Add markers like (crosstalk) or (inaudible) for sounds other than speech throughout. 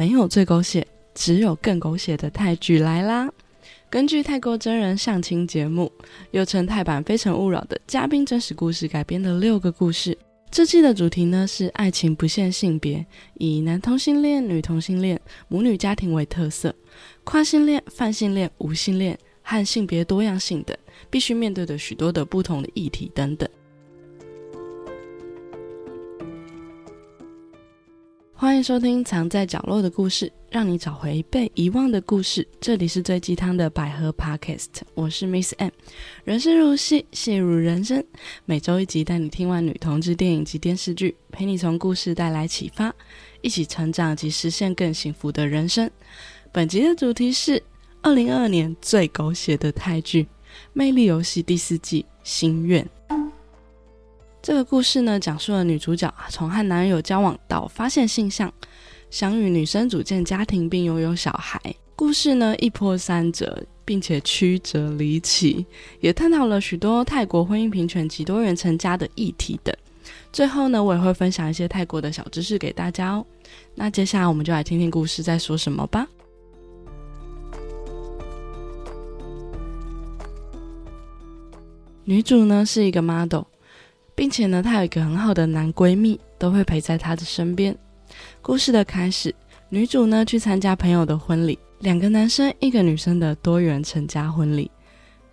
没有最狗血，只有更狗血的泰剧来啦！根据泰国真人相亲节目，又称泰版《非诚勿扰》的嘉宾真实故事改编的六个故事。这季的主题呢是爱情不限性别，以男同性恋、女同性恋、母女家庭为特色，跨性恋、泛性恋、无性恋和性别多样性等必须面对的许多的不同的议题等等。欢迎收听《藏在角落的故事》，让你找回被遗忘的故事。这里是最鸡汤的百合 Podcast，我是 Miss M。人生如戏，戏如人生。每周一集，带你听完女同志电影及电视剧，陪你从故事带来启发，一起成长及实现更幸福的人生。本集的主题是二零二二年最狗血的泰剧《魅力游戏》第四季《心愿》。这个故事呢，讲述了女主角从和男友交往到发现性向，想与女生组建家庭并拥有小孩。故事呢一波三折，并且曲折离奇，也探讨了许多泰国婚姻平权及多元成家的议题等。最后呢，我也会分享一些泰国的小知识给大家哦。那接下来我们就来听听故事在说什么吧。女主呢是一个 model。并且呢，她有一个很好的男闺蜜，都会陪在她的身边。故事的开始，女主呢去参加朋友的婚礼，两个男生一个女生的多元成家婚礼。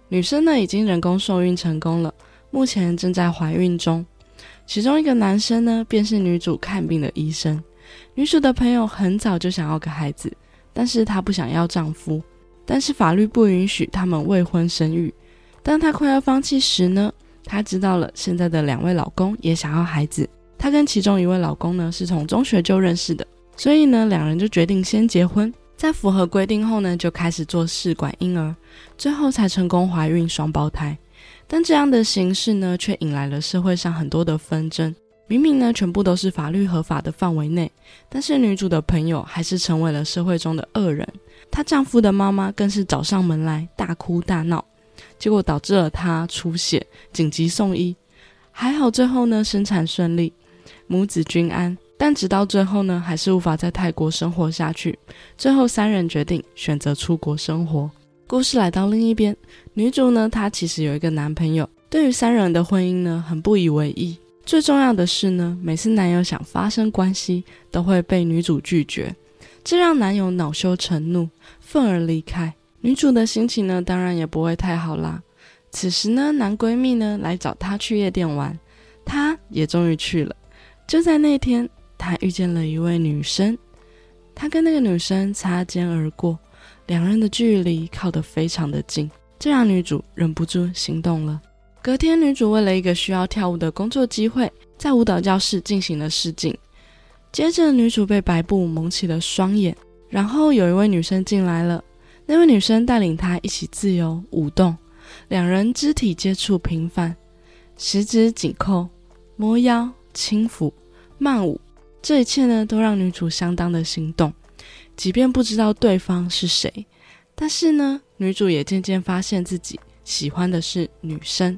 女生呢已经人工受孕成功了，目前正在怀孕中。其中一个男生呢，便是女主看病的医生。女主的朋友很早就想要个孩子，但是她不想要丈夫，但是法律不允许他们未婚生育。当她快要放弃时呢？她知道了，现在的两位老公也想要孩子。她跟其中一位老公呢是从中学就认识的，所以呢两人就决定先结婚，在符合规定后呢就开始做试管婴儿，最后才成功怀孕双胞胎。但这样的形式呢却引来了社会上很多的纷争。明明呢全部都是法律合法的范围内，但是女主的朋友还是成为了社会中的恶人。她丈夫的妈妈更是找上门来大哭大闹。结果导致了她出血，紧急送医。还好最后呢生产顺利，母子均安。但直到最后呢，还是无法在泰国生活下去。最后三人决定选择出国生活。故事来到另一边，女主呢，她其实有一个男朋友，对于三人的婚姻呢，很不以为意。最重要的是呢，每次男友想发生关系，都会被女主拒绝，这让男友恼羞成怒，愤而离开。女主的心情呢，当然也不会太好啦。此时呢，男闺蜜呢来找她去夜店玩，她也终于去了。就在那天，她遇见了一位女生，她跟那个女生擦肩而过，两人的距离靠得非常的近，这让女主忍不住心动了。隔天，女主为了一个需要跳舞的工作机会，在舞蹈教室进行了试镜。接着，女主被白布蒙起了双眼，然后有一位女生进来了。那位女生带领他一起自由舞动，两人肢体接触频繁，十指紧扣、摸腰、轻抚、慢舞，这一切呢都让女主相当的心动。即便不知道对方是谁，但是呢，女主也渐渐发现自己喜欢的是女生，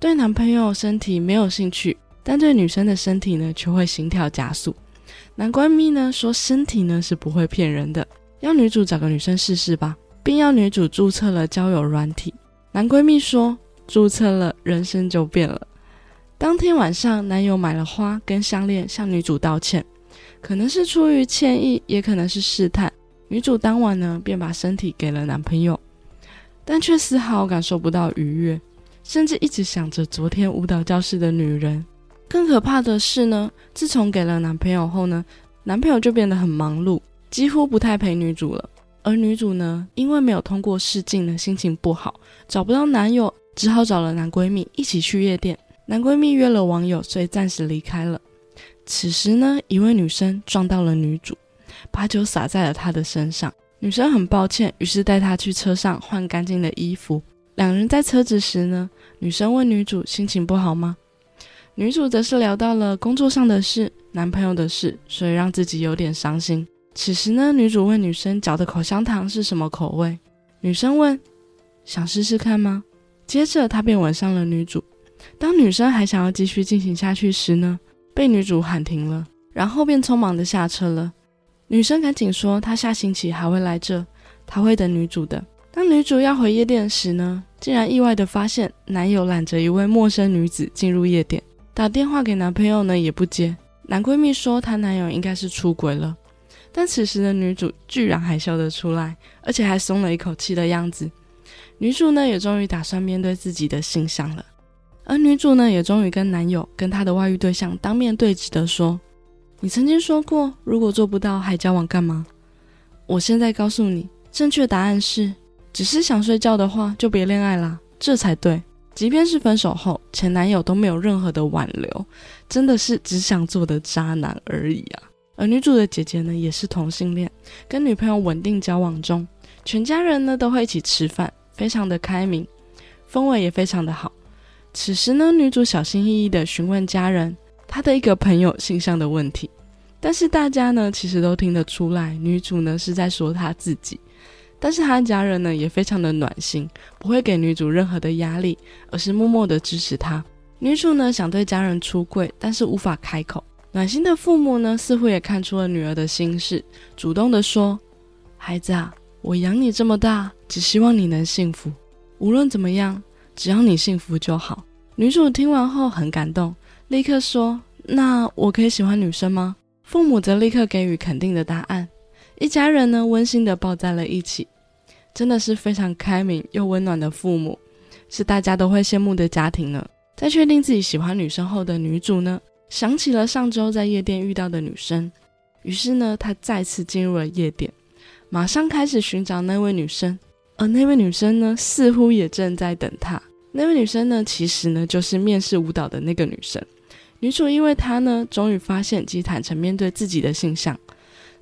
对男朋友身体没有兴趣，但对女生的身体呢却会心跳加速。男闺蜜呢说，身体呢是不会骗人的。要女主找个女生试试吧，并要女主注册了交友软体。男闺蜜说：“注册了，人生就变了。”当天晚上，男友买了花跟项链向女主道歉，可能是出于歉意，也可能是试探。女主当晚呢，便把身体给了男朋友，但却丝毫感受不到愉悦，甚至一直想着昨天舞蹈教室的女人。更可怕的是呢，自从给了男朋友后呢，男朋友就变得很忙碌。几乎不太陪女主了，而女主呢，因为没有通过试镜呢，心情不好，找不到男友，只好找了男闺蜜一起去夜店。男闺蜜约了网友，所以暂时离开了。此时呢，一位女生撞到了女主，把酒洒在了她的身上。女生很抱歉，于是带她去车上换干净的衣服。两人在车子时呢，女生问女主心情不好吗？女主则是聊到了工作上的事、男朋友的事，所以让自己有点伤心。此时呢，女主问女生嚼的口香糖是什么口味，女生问：“想试试看吗？”接着她便吻上了女主。当女生还想要继续进行下去时呢，被女主喊停了，然后便匆忙的下车了。女生赶紧说她下星期还会来这，她会等女主的。当女主要回夜店时呢，竟然意外的发现男友揽着一位陌生女子进入夜店，打电话给男朋友呢也不接。男闺蜜说她男友应该是出轨了，但此时的女主居然还笑得出来，而且还松了一口气的样子。女主呢也终于打算面对自己的形象了，而女主呢也终于跟男友跟她的外遇对象当面对质的说。你曾经说过，如果做不到，还交往干嘛？我现在告诉你，正确答案是：只是想睡觉的话，就别恋爱啦，这才对。即便是分手后，前男友都没有任何的挽留，真的是只想做的渣男而已啊。而女主的姐姐呢，也是同性恋，跟女朋友稳定交往中，全家人呢都会一起吃饭，非常的开明，氛围也非常的好。此时呢，女主小心翼翼的询问家人。她的一个朋友性向的问题，但是大家呢其实都听得出来，女主呢是在说她自己，但是她的家人呢也非常的暖心，不会给女主任何的压力，而是默默的支持她。女主呢想对家人出柜，但是无法开口。暖心的父母呢似乎也看出了女儿的心事，主动的说：“孩子啊，我养你这么大，只希望你能幸福。无论怎么样，只要你幸福就好。”女主听完后很感动。立刻说：“那我可以喜欢女生吗？”父母则立刻给予肯定的答案。一家人呢，温馨的抱在了一起，真的是非常开明又温暖的父母，是大家都会羡慕的家庭呢。在确定自己喜欢女生后的女主呢，想起了上周在夜店遇到的女生，于是呢，他再次进入了夜店，马上开始寻找那位女生，而那位女生呢，似乎也正在等他。那位女生呢，其实呢，就是面试舞蹈的那个女生。女主因为她呢，终于发现及坦诚面对自己的性向，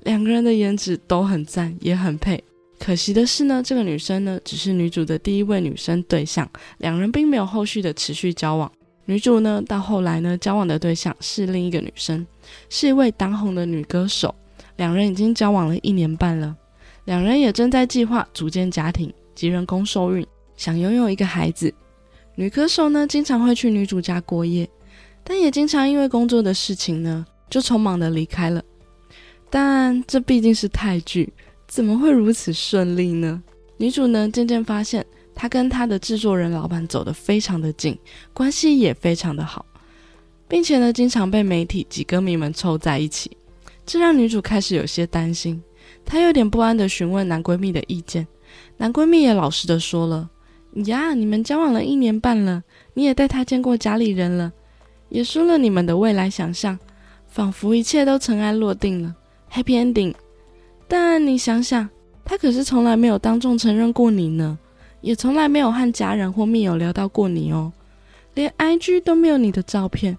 两个人的颜值都很赞，也很配。可惜的是呢，这个女生呢，只是女主的第一位女生对象，两人并没有后续的持续交往。女主呢，到后来呢，交往的对象是另一个女生，是一位当红的女歌手，两人已经交往了一年半了，两人也正在计划组建家庭及人工受孕，想拥有一个孩子。女歌手呢，经常会去女主家过夜。但也经常因为工作的事情呢，就匆忙的离开了。但这毕竟是泰剧，怎么会如此顺利呢？女主呢，渐渐发现她跟她的制作人老板走得非常的近，关系也非常的好，并且呢，经常被媒体及歌迷们凑在一起，这让女主开始有些担心。她有点不安的询问男闺蜜的意见，男闺蜜也老实的说了：“呀，你们交往了一年半了，你也带他见过家里人了。”也说了你们的未来想象，仿佛一切都尘埃落定了，Happy Ending。但你想想，他可是从来没有当众承认过你呢，也从来没有和家人或密友聊到过你哦，连 IG 都没有你的照片，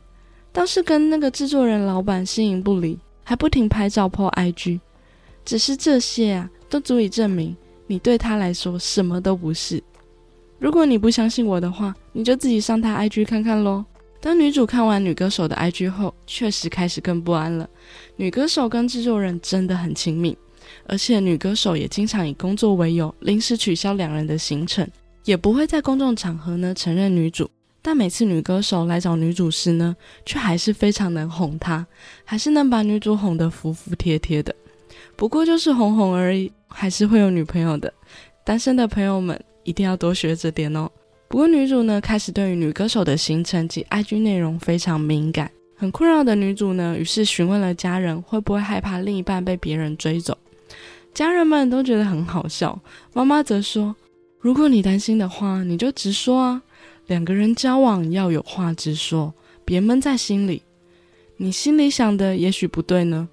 倒是跟那个制作人老板形影不离，还不停拍照 po IG。只是这些啊，都足以证明你对他来说什么都不是。如果你不相信我的话，你就自己上他 IG 看看喽。当女主看完女歌手的 IG 后，确实开始更不安了。女歌手跟制作人真的很亲密，而且女歌手也经常以工作为由临时取消两人的行程，也不会在公众场合呢承认女主。但每次女歌手来找女主时呢，却还是非常能哄她，还是能把女主哄得服服帖帖的。不过就是哄哄而已，还是会有女朋友的。单身的朋友们一定要多学着点哦。不过女主呢，开始对于女歌手的行程及 IG 内容非常敏感，很困扰的女主呢，于是询问了家人会不会害怕另一半被别人追走。家人们都觉得很好笑，妈妈则说：“如果你担心的话，你就直说啊，两个人交往要有话直说，别闷在心里。你心里想的也许不对呢。”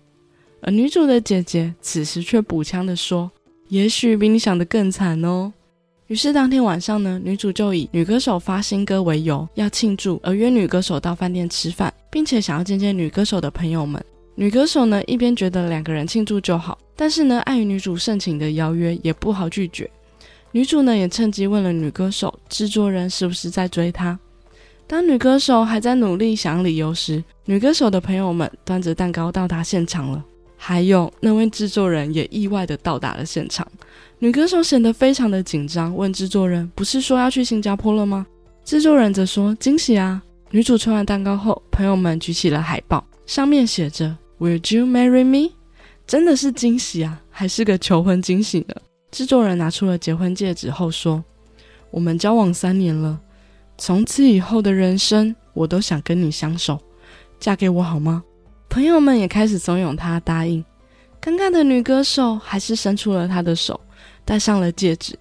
而女主的姐姐此时却补枪的说：“也许比你想的更惨哦。”于是当天晚上呢，女主就以女歌手发新歌为由要庆祝，而约女歌手到饭店吃饭，并且想要见见女歌手的朋友们。女歌手呢一边觉得两个人庆祝就好，但是呢碍于女主盛情的邀约，也不好拒绝。女主呢也趁机问了女歌手制作人是不是在追她。当女歌手还在努力想理由时，女歌手的朋友们端着蛋糕到达现场了，还有那位制作人也意外的到达了现场。女歌手显得非常的紧张，问制作人：“不是说要去新加坡了吗？”制作人则说：“惊喜啊！”女主吃完蛋糕后，朋友们举起了海报，上面写着 “Will you marry me？” 真的是惊喜啊，还是个求婚惊喜呢？制作人拿出了结婚戒指后说：“我们交往三年了，从此以后的人生，我都想跟你相守，嫁给我好吗？”朋友们也开始怂恿他答应。尴尬的女歌手还是伸出了她的手，戴上了戒指。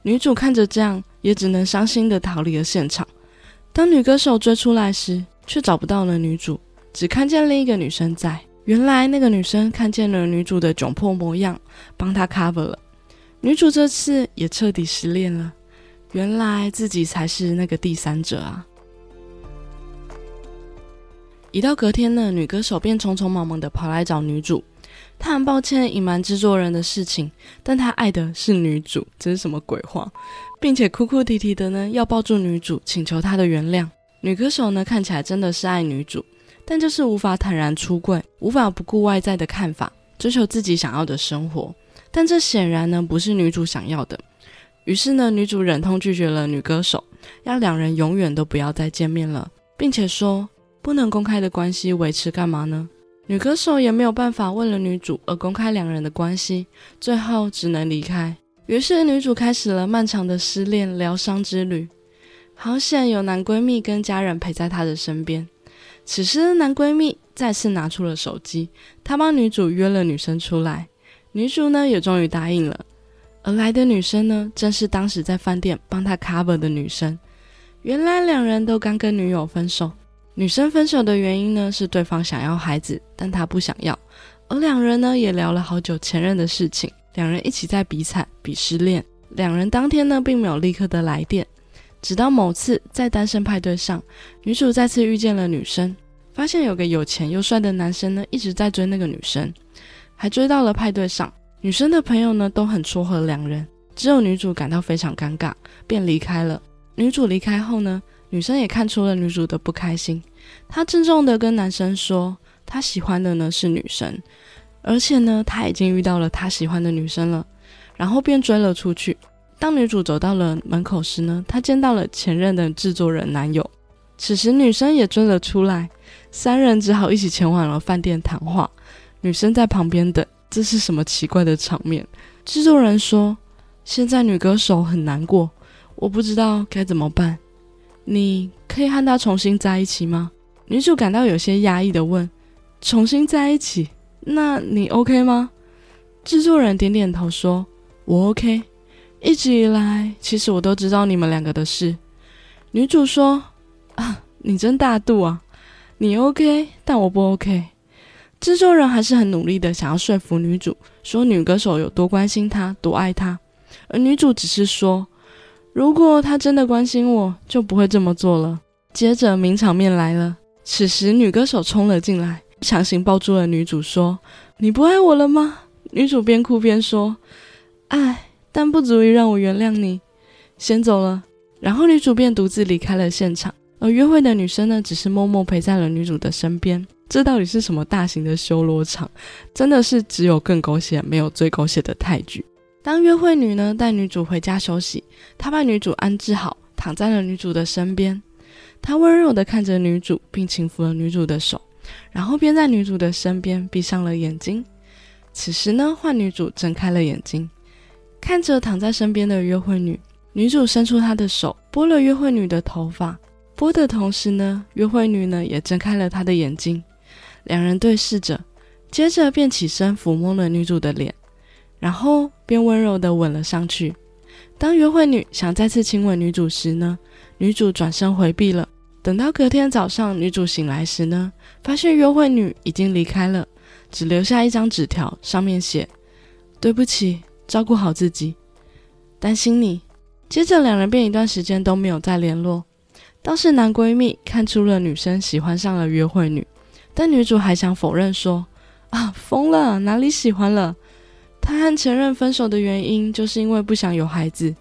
女主看着这样，也只能伤心的逃离了现场。当女歌手追出来时，却找不到了女主，只看见另一个女生在。原来那个女生看见了女主的窘迫模样，帮她 cover 了。女主这次也彻底失恋了，原来自己才是那个第三者啊！一到隔天呢，女歌手便匆匆忙忙的跑来找女主，她很抱歉隐瞒制作人的事情，但她爱的是女主，这是什么鬼话？并且哭哭啼啼的呢，要抱住女主，请求她的原谅。女歌手呢，看起来真的是爱女主，但就是无法坦然出柜，无法不顾外在的看法，追求自己想要的生活。但这显然呢不是女主想要的，于是呢女主忍痛拒绝了女歌手，要两人永远都不要再见面了，并且说不能公开的关系维持干嘛呢？女歌手也没有办法为了女主而公开两人的关系，最后只能离开。于是女主开始了漫长的失恋疗伤之旅。好险有男闺蜜跟家人陪在她的身边。此时男闺蜜再次拿出了手机，他帮女主约了女生出来。女主呢也终于答应了，而来的女生呢正是当时在饭店帮她 cover 的女生。原来两人都刚跟女友分手，女生分手的原因呢是对方想要孩子，但她不想要。而两人呢也聊了好久前任的事情，两人一起在比惨比失恋。两人当天呢并没有立刻的来电，直到某次在单身派对上，女主再次遇见了女生，发现有个有钱又帅的男生呢一直在追那个女生。还追到了派对上，女生的朋友呢都很撮合两人，只有女主感到非常尴尬，便离开了。女主离开后呢，女生也看出了女主的不开心，她郑重的跟男生说，她喜欢的呢是女生，而且呢她已经遇到了她喜欢的女生了，然后便追了出去。当女主走到了门口时呢，她见到了前任的制作人男友，此时女生也追了出来，三人只好一起前往了饭店谈话。女生在旁边等，这是什么奇怪的场面？制作人说：“现在女歌手很难过，我不知道该怎么办。你可以和她重新在一起吗？”女主感到有些压抑的问：“重新在一起？那你 OK 吗？”制作人点点头说：“我 OK。一直以来，其实我都知道你们两个的事。”女主说：“啊，你真大度啊！你 OK，但我不 OK。”制作人还是很努力的想要说服女主，说女歌手有多关心她，多爱她，而女主只是说，如果她真的关心我，就不会这么做了。接着名场面来了，此时女歌手冲了进来，强行抱住了女主，说：“你不爱我了吗？”女主边哭边说：“爱，但不足以让我原谅你。”先走了，然后女主便独自离开了现场，而约会的女生呢，只是默默陪在了女主的身边。这到底是什么大型的修罗场？真的是只有更狗血，没有最狗血的泰剧。当约会女呢带女主回家休息，她把女主安置好，躺在了女主的身边。她温柔地看着女主，并轻抚了女主的手，然后便在女主的身边闭上了眼睛。此时呢，换女主睁开了眼睛，看着躺在身边的约会女，女主伸出她的手，拨了约会女的头发，拨的同时呢，约会女呢也睁开了她的眼睛。两人对视着，接着便起身抚摸了女主的脸，然后便温柔地吻了上去。当约会女想再次亲吻女主时呢，女主转身回避了。等到隔天早上，女主醒来时呢，发现约会女已经离开了，只留下一张纸条，上面写：“对不起，照顾好自己，担心你。”接着两人便一段时间都没有再联络。倒是男闺蜜看出了女生喜欢上了约会女。但女主还想否认说：“啊，疯了，哪里喜欢了？她和前任分手的原因就是因为不想有孩子。”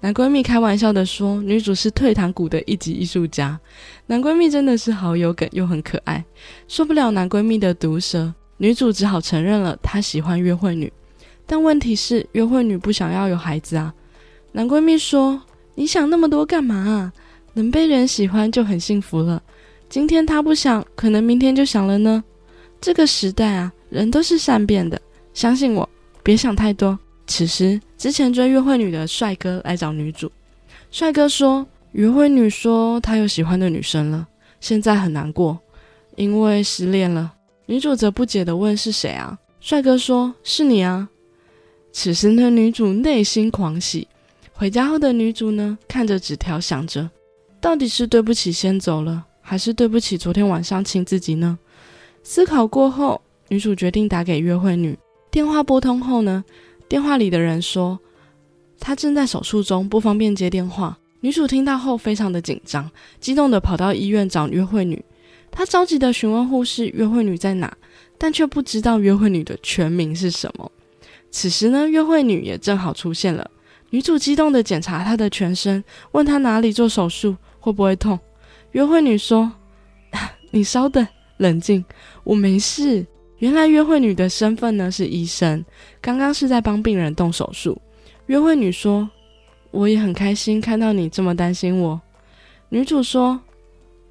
男闺蜜开玩笑的说：“女主是退堂鼓的一级艺术家。”男闺蜜真的是好有梗又很可爱，受不了男闺蜜的毒舌，女主只好承认了她喜欢约会女。但问题是，约会女不想要有孩子啊。男闺蜜说：“你想那么多干嘛啊？能被人喜欢就很幸福了。”今天他不想，可能明天就想了呢。这个时代啊，人都是善变的，相信我，别想太多。此时，之前追约会女的帅哥来找女主，帅哥说，约会女说她有喜欢的女生了，现在很难过，因为失恋了。女主则不解的问是谁啊？帅哥说是你啊。此时呢，女主内心狂喜。回家后的女主呢，看着纸条，想着，到底是对不起先走了，还是对不起昨天晚上亲自己呢？思考过后，女主决定打给约会女。电话拨通后呢？电话里的人说，她正在手术中，不方便接电话。女主听到后非常的紧张，激动的跑到医院找约会女。她着急的询问护士约会女在哪，但却不知道约会女的全名是什么。此时呢，约会女也正好出现了。女主激动的检查她的全身，问她哪里做手术，会不会痛。约会女说：“ (laughs) 你稍等，冷静，我没事。”原来约会女的身份呢是医生，刚刚是在帮病人动手术。约会女说：“我也很开心看到你这么担心我。”女主说：“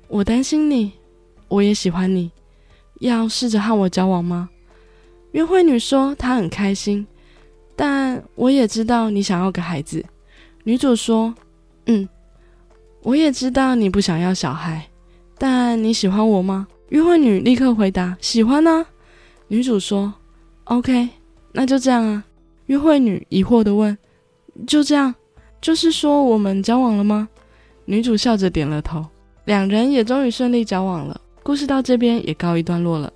我担心你，我也喜欢你，要试着和我交往吗？”约会女说：“她很开心，但我也知道你想要个孩子。”女主说：“嗯，我也知道你不想要小孩，但你喜欢我吗？”约会女立刻回答：“喜欢呢。”女主说：“OK，那就这样啊。”约会女疑惑的问：“就这样？就是说我们交往了吗？”女主笑着点了头。两人也终于顺利交往了。故事到这边也告一段落了。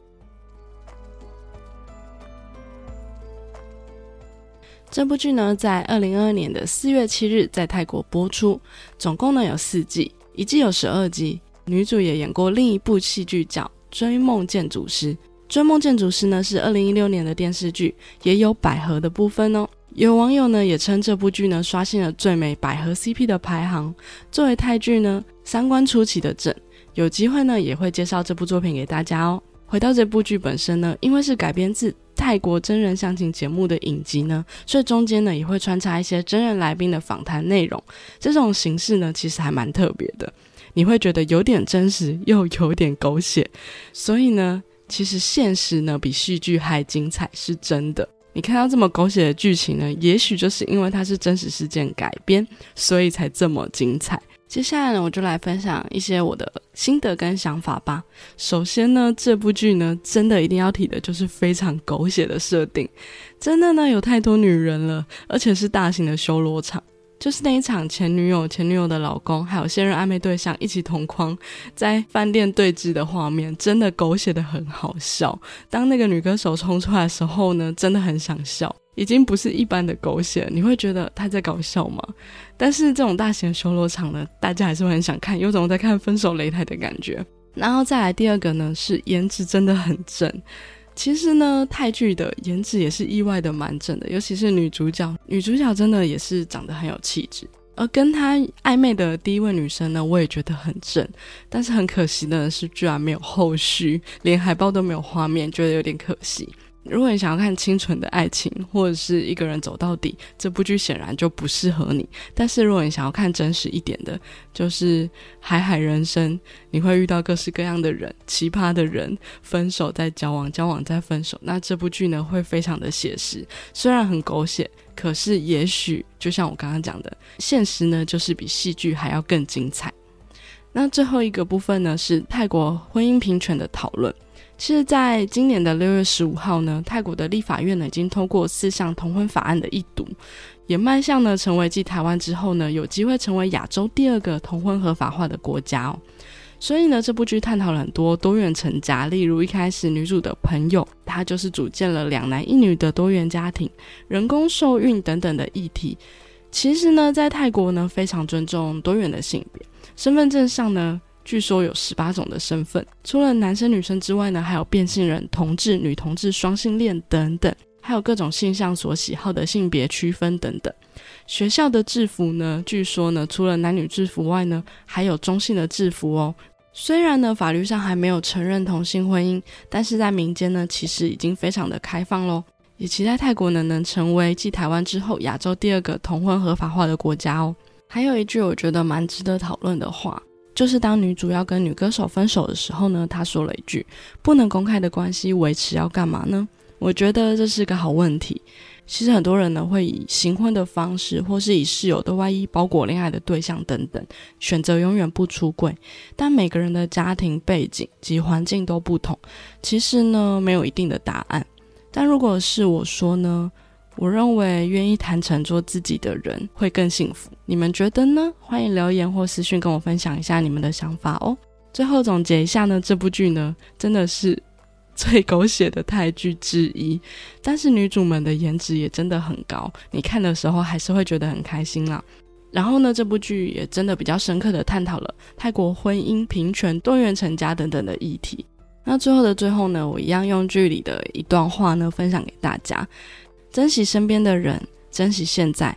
这部剧呢，在二零二二年的四月七日在泰国播出，总共呢有四季，一季有十二集。女主也演过另一部戏剧叫《追梦建筑师》。《追梦建筑师》呢是二零一六年的电视剧，也有百合的部分哦。有网友呢也称这部剧呢刷新了最美百合 CP 的排行。作为泰剧呢，三观出奇的正，有机会呢也会介绍这部作品给大家哦。回到这部剧本身呢，因为是改编自泰国真人相亲节目的影集呢，所以中间呢也会穿插一些真人来宾的访谈内容。这种形式呢其实还蛮特别的，你会觉得有点真实又有点狗血，所以呢。其实现实呢比戏剧还精彩，是真的。你看到这么狗血的剧情呢，也许就是因为它是真实事件改编，所以才这么精彩。接下来呢，我就来分享一些我的心得跟想法吧。首先呢，这部剧呢，真的一定要提的就是非常狗血的设定，真的呢有太多女人了，而且是大型的修罗场。就是那一场前女友、前女友的老公，还有现任暧昧对象一起同框在饭店对峙的画面，真的狗血的很好笑。当那个女歌手冲出来的时候呢，真的很想笑，已经不是一般的狗血，你会觉得他在搞笑吗？但是这种大型修罗场呢，大家还是会很想看，有种在看分手擂台的感觉。然后再来第二个呢，是颜值真的很正。其实呢，泰剧的颜值也是意外的蛮正的，尤其是女主角，女主角真的也是长得很有气质。而跟她暧昧的第一位女生呢，我也觉得很正，但是很可惜的是，居然没有后续，连海报都没有画面，觉得有点可惜。如果你想要看清纯的爱情，或者是一个人走到底，这部剧显然就不适合你。但是如果你想要看真实一点的，就是海海人生，你会遇到各式各样的人，奇葩的人，分手再交往，交往再分手，那这部剧呢会非常的写实。虽然很狗血，可是也许就像我刚刚讲的，现实呢就是比戏剧还要更精彩。那最后一个部分呢是泰国婚姻平权的讨论。其实，在今年的六月十五号呢，泰国的立法院呢已经通过四项同婚法案的一读，也迈向呢成为继台湾之后呢，有机会成为亚洲第二个同婚合法化的国家哦。所以呢，这部剧探讨了很多多元成家，例如一开始女主的朋友，她就是组建了两男一女的多元家庭，人工受孕等等的议题。其实呢，在泰国呢，非常尊重多元的性别，身份证上呢。据说有十八种的身份，除了男生女生之外呢，还有变性人、同志、女同志、双性恋等等，还有各种性向所喜好的性别区分等等。学校的制服呢，据说呢，除了男女制服外呢，还有中性的制服哦。虽然呢，法律上还没有承认同性婚姻，但是在民间呢，其实已经非常的开放喽。也期待泰国呢，能成为继台湾之后亚洲第二个同婚合法化的国家哦。还有一句我觉得蛮值得讨论的话。就是当女主要跟女歌手分手的时候呢，她说了一句：“不能公开的关系维持要干嘛呢？”我觉得这是个好问题。其实很多人呢会以行婚的方式，或是以室友的外衣包裹恋爱的对象等等，选择永远不出柜。但每个人的家庭背景及环境都不同，其实呢没有一定的答案。但如果是我说呢，我认为愿意坦诚做自己的人会更幸福。你们觉得呢？欢迎留言或私讯跟我分享一下你们的想法哦。最后总结一下呢，这部剧呢真的是。最狗血的泰剧之一，但是女主们的颜值也真的很高，你看的时候还是会觉得很开心啦。然后呢，这部剧也真的比较深刻的探讨了泰国婚姻、平权、多元成家等等的议题。那最后的最后呢，我一样用剧里的一段话呢分享给大家：珍惜身边的人，珍惜现在，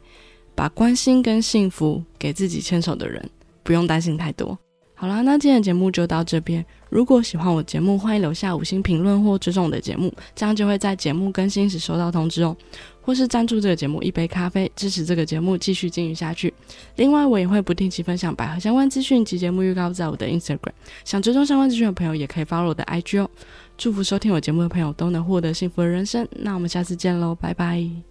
把关心跟幸福给自己牵手的人，不用担心太多。好啦，那今天的节目就到这边。如果喜欢我节目，欢迎留下五星评论或追踪我的节目，这样就会在节目更新时收到通知哦。或是赞助这个节目一杯咖啡，支持这个节目继续经营下去。另外，我也会不定期分享百合相关资讯及节目预告在我的 Instagram。想追踪相关资讯的朋友，也可以 follow 我的 IG 哦。祝福收听我节目的朋友都能获得幸福的人生。那我们下次见喽，拜拜。